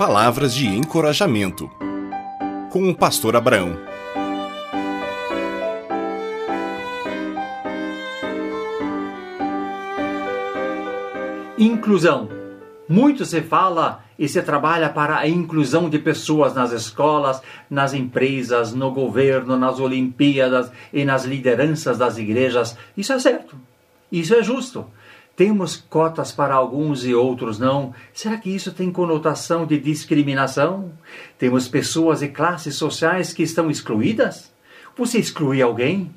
Palavras de encorajamento. Com o pastor Abraão. Inclusão. Muito se fala e se trabalha para a inclusão de pessoas nas escolas, nas empresas, no governo, nas Olimpíadas e nas lideranças das igrejas. Isso é certo. Isso é justo. Temos cotas para alguns e outros não. Será que isso tem conotação de discriminação? Temos pessoas e classes sociais que estão excluídas? Você exclui alguém?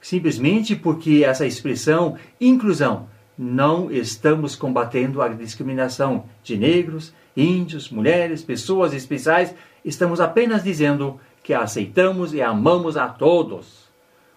Simplesmente porque essa expressão inclusão não estamos combatendo a discriminação de negros, índios, mulheres, pessoas especiais, estamos apenas dizendo que aceitamos e amamos a todos.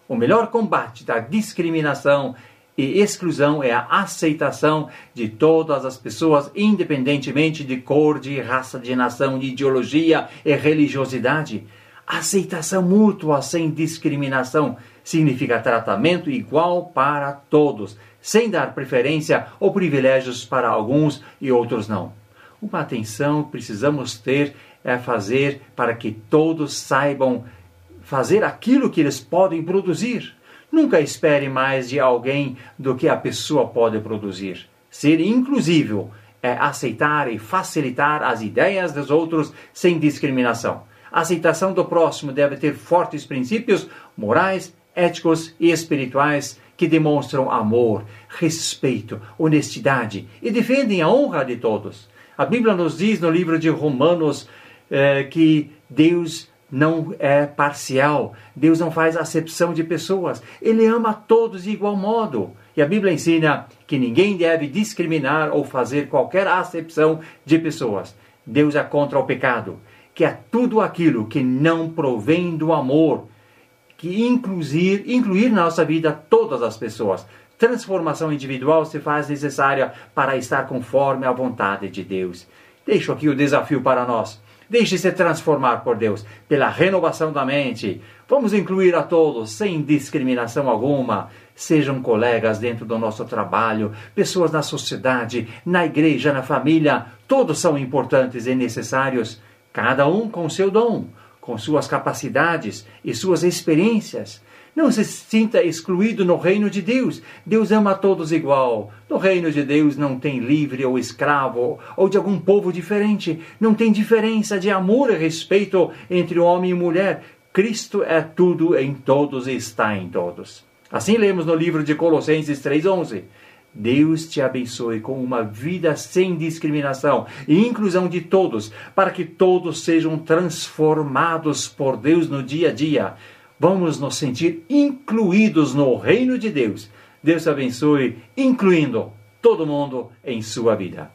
O melhor combate da discriminação e exclusão é a aceitação de todas as pessoas, independentemente de cor, de raça, de nação, de ideologia e religiosidade. Aceitação mútua sem discriminação significa tratamento igual para todos, sem dar preferência ou privilégios para alguns e outros não. Uma atenção precisamos ter é fazer para que todos saibam fazer aquilo que eles podem produzir Nunca espere mais de alguém do que a pessoa pode produzir. Ser inclusivo é aceitar e facilitar as ideias dos outros sem discriminação. A aceitação do próximo deve ter fortes princípios morais, éticos e espirituais que demonstram amor, respeito, honestidade e defendem a honra de todos. A Bíblia nos diz no livro de Romanos eh, que Deus não é parcial. Deus não faz acepção de pessoas. Ele ama todos de igual modo. E a Bíblia ensina que ninguém deve discriminar ou fazer qualquer acepção de pessoas. Deus é contra o pecado, que é tudo aquilo que não provém do amor, que incluir, incluir na nossa vida todas as pessoas. Transformação individual se faz necessária para estar conforme a vontade de Deus. Deixo aqui o desafio para nós. Deixe-se transformar por Deus pela renovação da mente. Vamos incluir a todos, sem discriminação alguma. Sejam colegas dentro do nosso trabalho, pessoas na sociedade, na igreja, na família. Todos são importantes e necessários, cada um com seu dom, com suas capacidades e suas experiências. Não se sinta excluído no reino de Deus. Deus ama a todos igual. No reino de Deus não tem livre ou escravo ou de algum povo diferente. Não tem diferença de amor e respeito entre homem e mulher. Cristo é tudo em todos e está em todos. Assim lemos no livro de Colossenses 3:11. Deus te abençoe com uma vida sem discriminação e inclusão de todos, para que todos sejam transformados por Deus no dia a dia vamos nos sentir incluídos no reino de Deus. Deus abençoe, incluindo todo mundo em sua vida.